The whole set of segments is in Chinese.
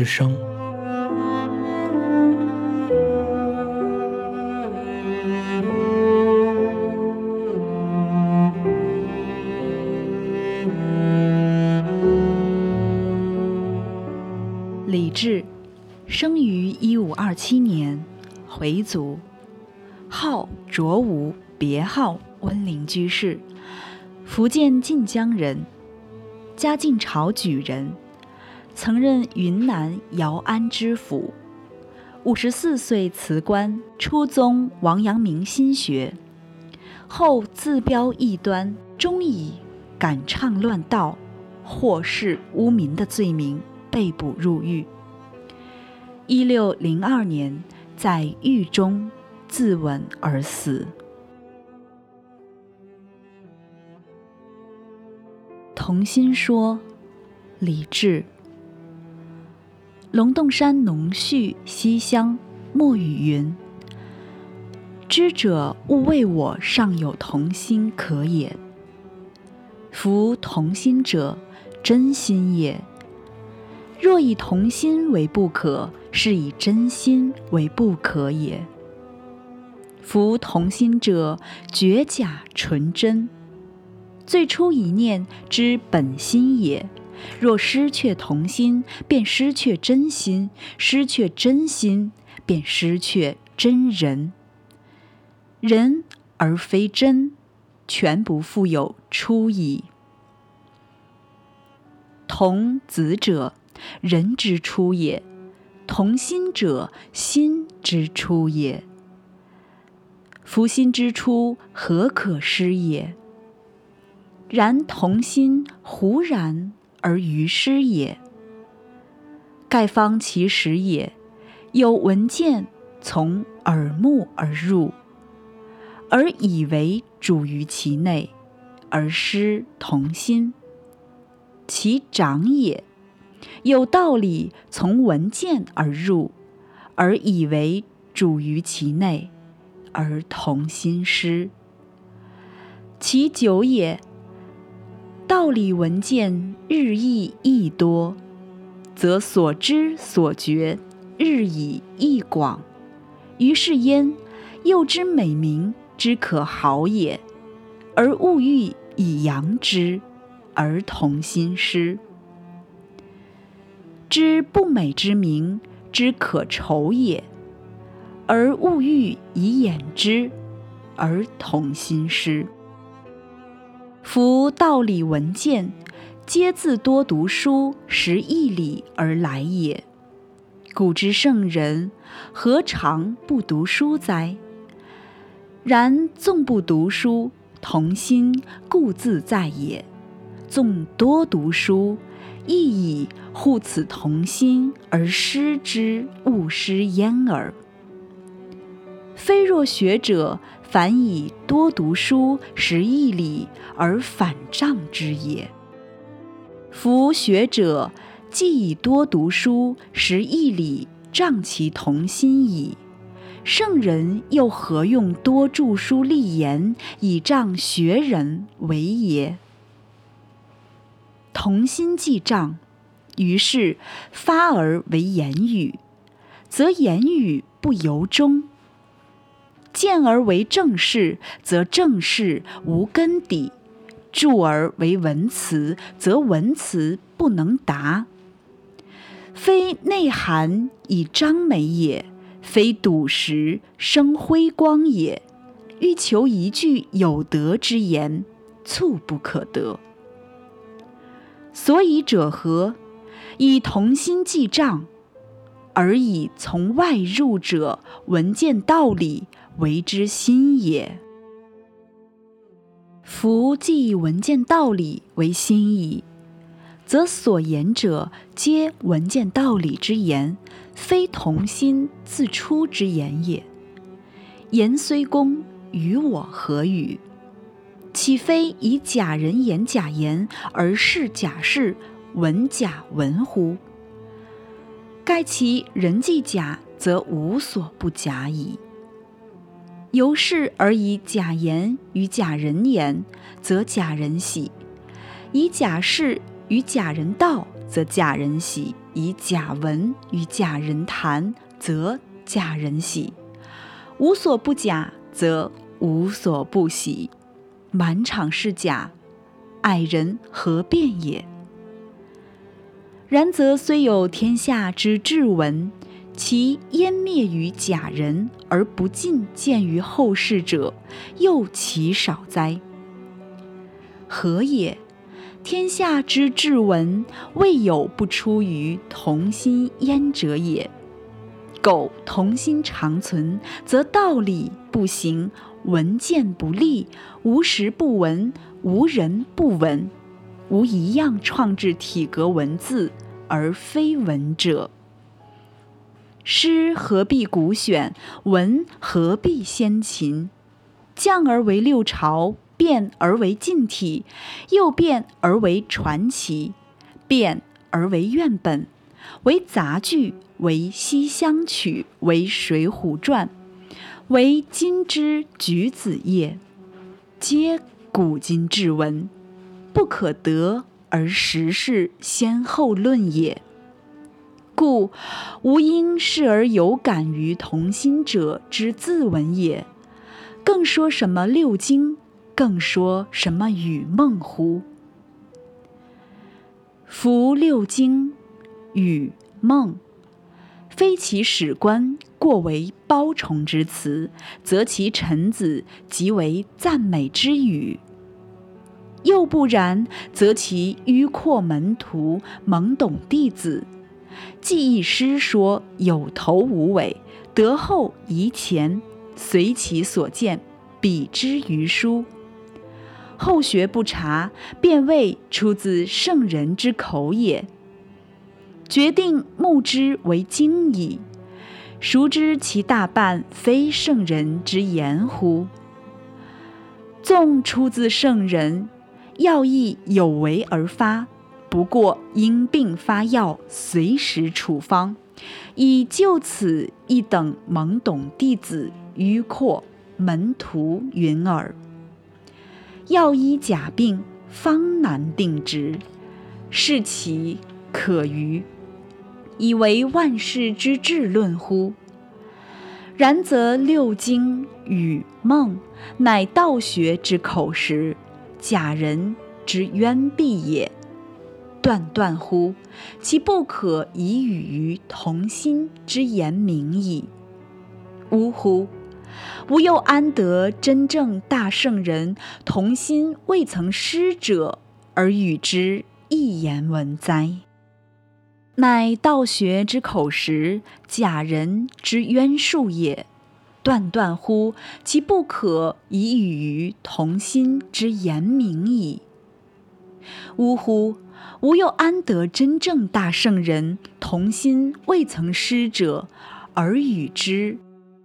之声。李治，生于一五二七年，回族，号卓吾，别号温陵居士，福建晋江人，嘉靖朝举人，曾任云南姚安知府。五十四岁辞官，出宗王阳明心学，后自标异端，终以敢唱乱道、祸世污民的罪名。被捕入狱。一六零二年，在狱中自刎而死。童心说，李治。龙洞山农序西厢莫雨云：“知者勿谓我尚有童心可也。夫童心者，真心也。”若以童心为不可，是以真心为不可也。夫童心者，绝假纯真，最初一念之本心也。若失却童心，便失却真心；失却真心，便失却真人。人而非真，全不复有初矣。童子者。人之初也，同心者心之初也。夫心之初，何可失也？然童心忽然而于失也。盖方其始也，有闻见从耳目而入，而以为主于其内，而失同心，其长也。有道理从闻见而入，而以为主于其内，而同心失。其久也，道理闻见日益益多，则所知所觉日以益广。于是焉，又知美名之可好也，而物欲以扬之，而同心失。知不美之名之可愁也，而物欲以掩之，而同心失。夫道理文见，皆自多读书识义理而来也。古之圣人，何尝不读书哉？然纵不读书，童心固自在也；纵多读书，亦以护此童心而失之，勿失焉耳。非若学者凡以多读书识义理而反障之也。夫学者既以多读书识义理障其同心矣，圣人又何用多著书立言以障学人为也？同心既障。于是发而为言语，则言语不由衷；见而为正事，则正事无根底；著而为文辞，则文辞不能达。非内涵以彰美也，非笃实生辉光也。欲求一句有德之言，猝不可得。所以者何？以同心记账，而以从外入者闻见道理为之心也。夫既以闻见道理为心矣，则所言者皆闻见道理之言，非同心自出之言也。言虽公，与我何与？岂非以假人言假言，而是假事？文假文乎？盖其人既假，则无所不假矣。由是而以假言与假人言，则假人喜；以假事与假人道，则假人喜；以假文与假人谈，则假人喜。无所不假，则无所不喜。满场是假，爱人何辩也？然则虽有天下之至文，其湮灭于假人而不尽见于后世者，又其少哉？何也？天下之至文，未有不出于同心焉者也。苟同心长存，则道理不行，文见不立，无时不闻，无人不闻，无一样创制体格文字而非文者。诗何必古选？文何必先秦？降而为六朝，变而为近体，又变而为传奇，变而为院本，为杂剧。为《西厢曲》，为《水浒传》，为今之举子业，皆古今至文，不可得而时事先后论也。故吾应视而有感于同心者之自文也，更说什么六经，更说什么与梦乎？夫六经、与梦。非其史官过为褒崇之词，则其臣子即为赞美之语；又不然，则其迂阔门徒、懵懂弟子，记一诗说有头无尾，得后遗前，随其所见，比之于书，后学不察，便谓出自圣人之口也。决定目之为经矣，孰知其大半非圣人之言乎？纵出自圣人，要亦有为而发，不过因病发药，随时处方，以就此一等懵懂弟子、迂阔门徒云耳。药医假病，方难定之，是其可于？以为万事之至论乎？然则六经与梦，乃道学之口实，假人之渊蔽也。断断乎？其不可以与于同心之言明矣。呜呼！吾又安得真正大圣人同心未曾失者，而与之一言文哉？乃道学之口实，假人之渊术也。断断乎？其不可以与于同心之言明矣。呜呼！吾又安得真正大圣人同心未曾失者，而与之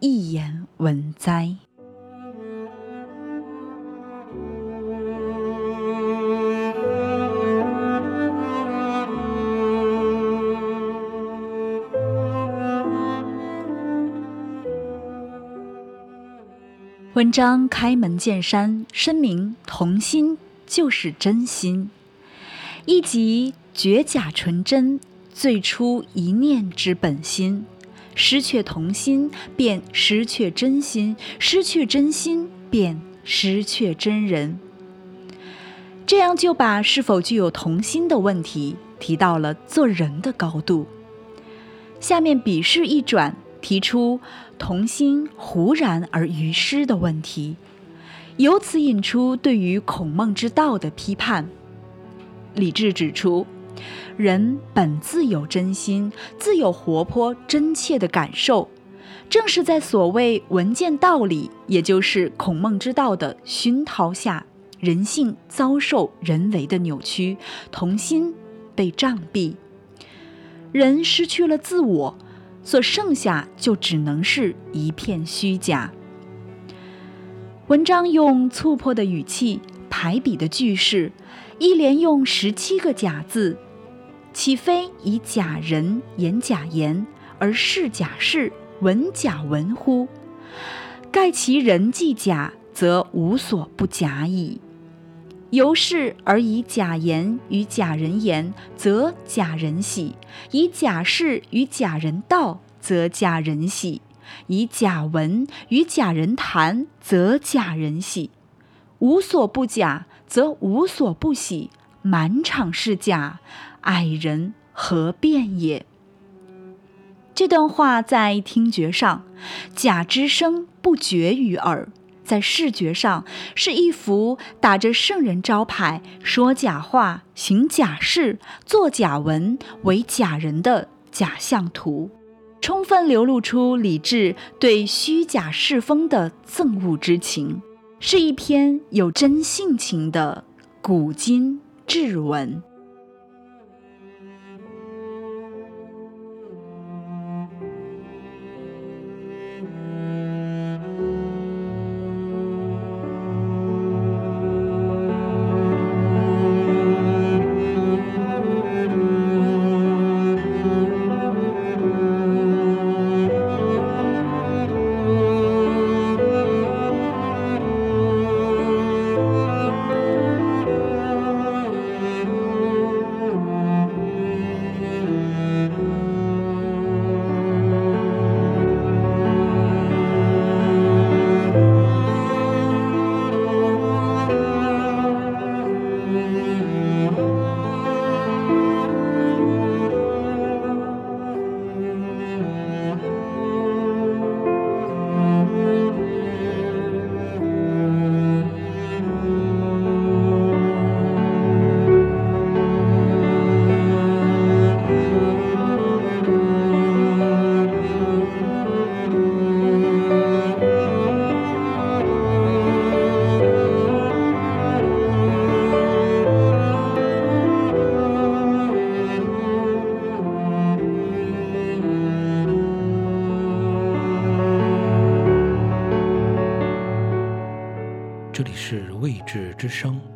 一言文哉？文章开门见山声明，同心就是真心。一即绝假纯真，最初一念之本心。失却童心，便失去真心；失去真心，便失去真人。这样就把是否具有童心的问题提到了做人的高度。下面笔势一转。提出童心忽然而于失的问题，由此引出对于孔孟之道的批判。李治指出，人本自有真心，自有活泼真切的感受，正是在所谓闻见道理，也就是孔孟之道的熏陶下，人性遭受人为的扭曲，童心被障蔽，人失去了自我。所剩下就只能是一片虚假。文章用粗迫的语气、排比的句式，一连用十七个假字，岂非以假人言假言，而是假事，闻假闻乎？盖其人既假，则无所不假矣。由是而以假言与假人言，则假人喜；以假事与假人道，则假人喜；以假文与假人谈，则假人喜。无所不假，则无所不喜。满场是假，矮人何辩也？这段话在听觉上，假之声不绝于耳。在视觉上是一幅打着圣人招牌、说假话、行假事、做假文、为假人的假象图，充分流露出李治对虚假世风的憎恶之情，是一篇有真性情的古今志文。之声。